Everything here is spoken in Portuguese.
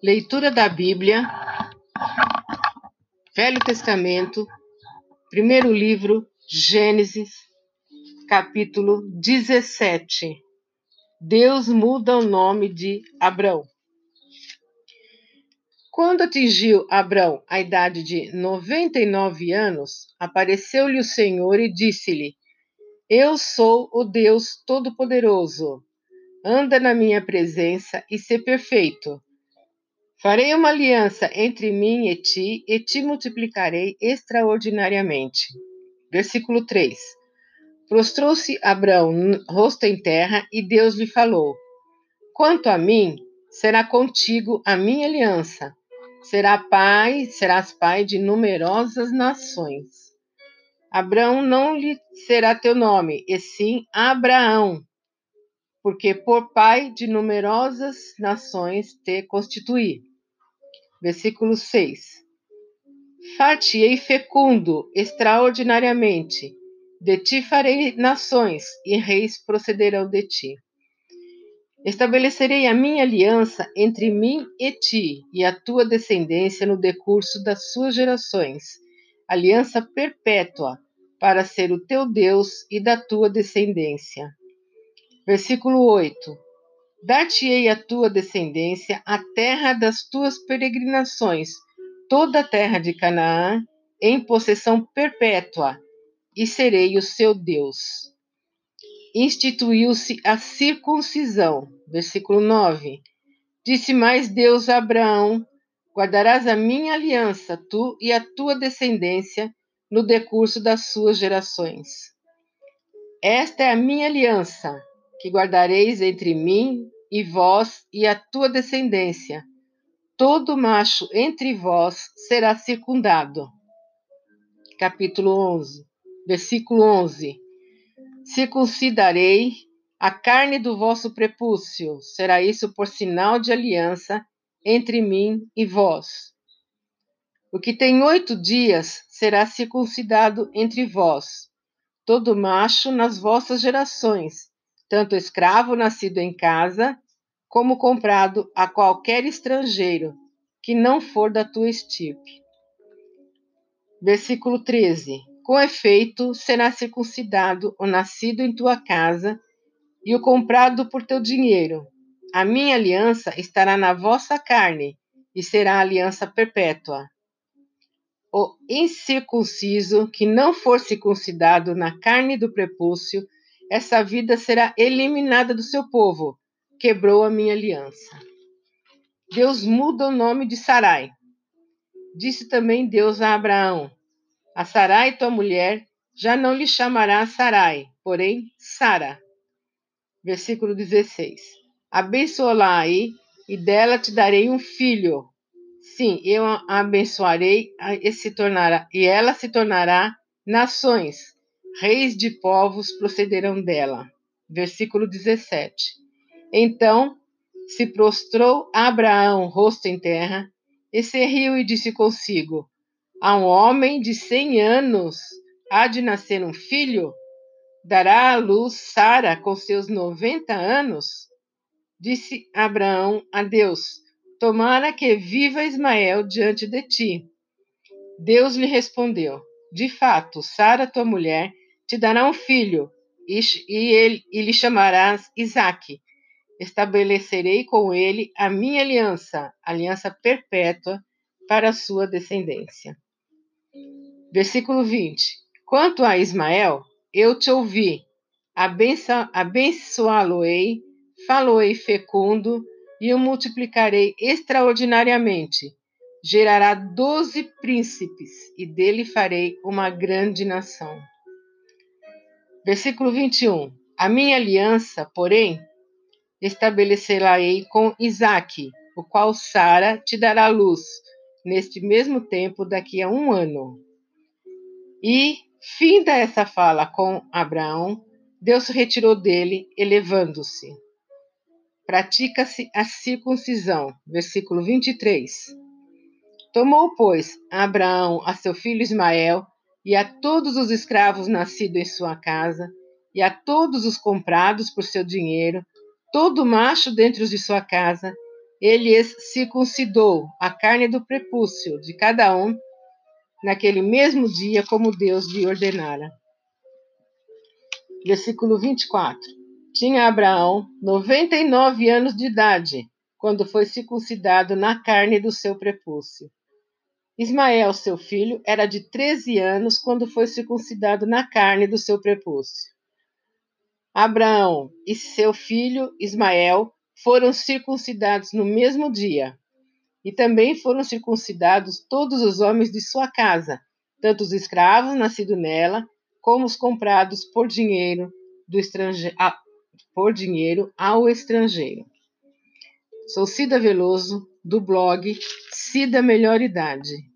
Leitura da Bíblia, Velho Testamento, primeiro livro, Gênesis, capítulo 17. Deus muda o nome de Abrão. Quando atingiu Abrão a idade de 99 anos, apareceu-lhe o Senhor e disse-lhe: Eu sou o Deus Todo-Poderoso. Anda na minha presença e ser perfeito Farei uma aliança entre mim e ti, e te multiplicarei extraordinariamente. Versículo 3. Prostrou-se Abraão rosto em terra, e Deus lhe falou: Quanto a mim, será contigo a minha aliança. Será pai, serás pai de numerosas nações. Abraão não lhe será teu nome, e sim Abraão, porque por pai de numerosas nações te constituí. Versículo 6. Far-te-ei fecundo extraordinariamente, de ti farei nações, e reis procederão de ti. Estabelecerei a minha aliança entre mim e ti, e a tua descendência no decurso das suas gerações, aliança perpétua, para ser o teu Deus e da tua descendência. Versículo 8 Dar-te-ei a tua descendência a terra das tuas peregrinações, toda a terra de Canaã, em possessão perpétua, e serei o seu Deus. Instituiu-se a circuncisão. Versículo 9. Disse mais Deus a Abraão: Guardarás a minha aliança, tu e a tua descendência, no decurso das suas gerações. Esta é a minha aliança que guardareis entre mim e vós e a tua descendência. Todo macho entre vós será circundado. Capítulo 11, versículo 11. Circuncidarei a carne do vosso prepúcio, será isso por sinal de aliança entre mim e vós. O que tem oito dias será circuncidado entre vós, todo macho nas vossas gerações, tanto escravo nascido em casa, como comprado a qualquer estrangeiro que não for da tua estirpe. Versículo 13: Com efeito, será circuncidado o nascido em tua casa e o comprado por teu dinheiro. A minha aliança estará na vossa carne e será aliança perpétua. O incircunciso que não for circuncidado na carne do prepúcio essa vida será eliminada do seu povo. Quebrou a minha aliança. Deus muda o nome de Sarai. Disse também Deus a Abraão: A Sarai, tua mulher, já não lhe chamará Sarai, porém Sara. Versículo 16. Abençoá-la-ei e dela te darei um filho. Sim, eu a abençoarei e se tornará e ela se tornará nações reis de povos procederão dela. Versículo 17. Então se prostrou Abraão, rosto em terra, e se riu e disse consigo: A um homem de cem anos há de nascer um filho? Dará à luz Sara com seus noventa anos? Disse Abraão a Deus: Tomara que viva Ismael diante de ti. Deus lhe respondeu: De fato, Sara, tua mulher, te dará um filho, e, e, ele, e lhe chamarás Isaque. Estabelecerei com ele a minha aliança, aliança perpétua para a sua descendência. Versículo 20. Quanto a Ismael, eu te ouvi, abençoá-lo-ei, falo-ei fecundo e o multiplicarei extraordinariamente. Gerará doze príncipes, e dele farei uma grande nação. Versículo 21. A minha aliança, porém, estabelecerá-ei com Isaque, o qual Sara te dará luz, neste mesmo tempo, daqui a um ano. E, finda essa fala com Abraão, Deus retirou dele, elevando-se. Pratica-se a circuncisão. Versículo 23. Tomou, pois, Abraão a seu filho Ismael e a todos os escravos nascidos em sua casa, e a todos os comprados por seu dinheiro, todo macho dentre os de sua casa, ele lhes circuncidou a carne do prepúcio de cada um naquele mesmo dia, como Deus lhe ordenara. Versículo 24. Tinha Abraão 99 anos de idade, quando foi circuncidado na carne do seu prepúcio. Ismael, seu filho, era de 13 anos quando foi circuncidado na carne do seu prepúcio. Abraão e seu filho Ismael foram circuncidados no mesmo dia. E também foram circuncidados todos os homens de sua casa, tanto os escravos nascidos nela, como os comprados por dinheiro do estrangeiro, por dinheiro ao estrangeiro. Sou Cida Veloso, do blog Cida Melhor Idade.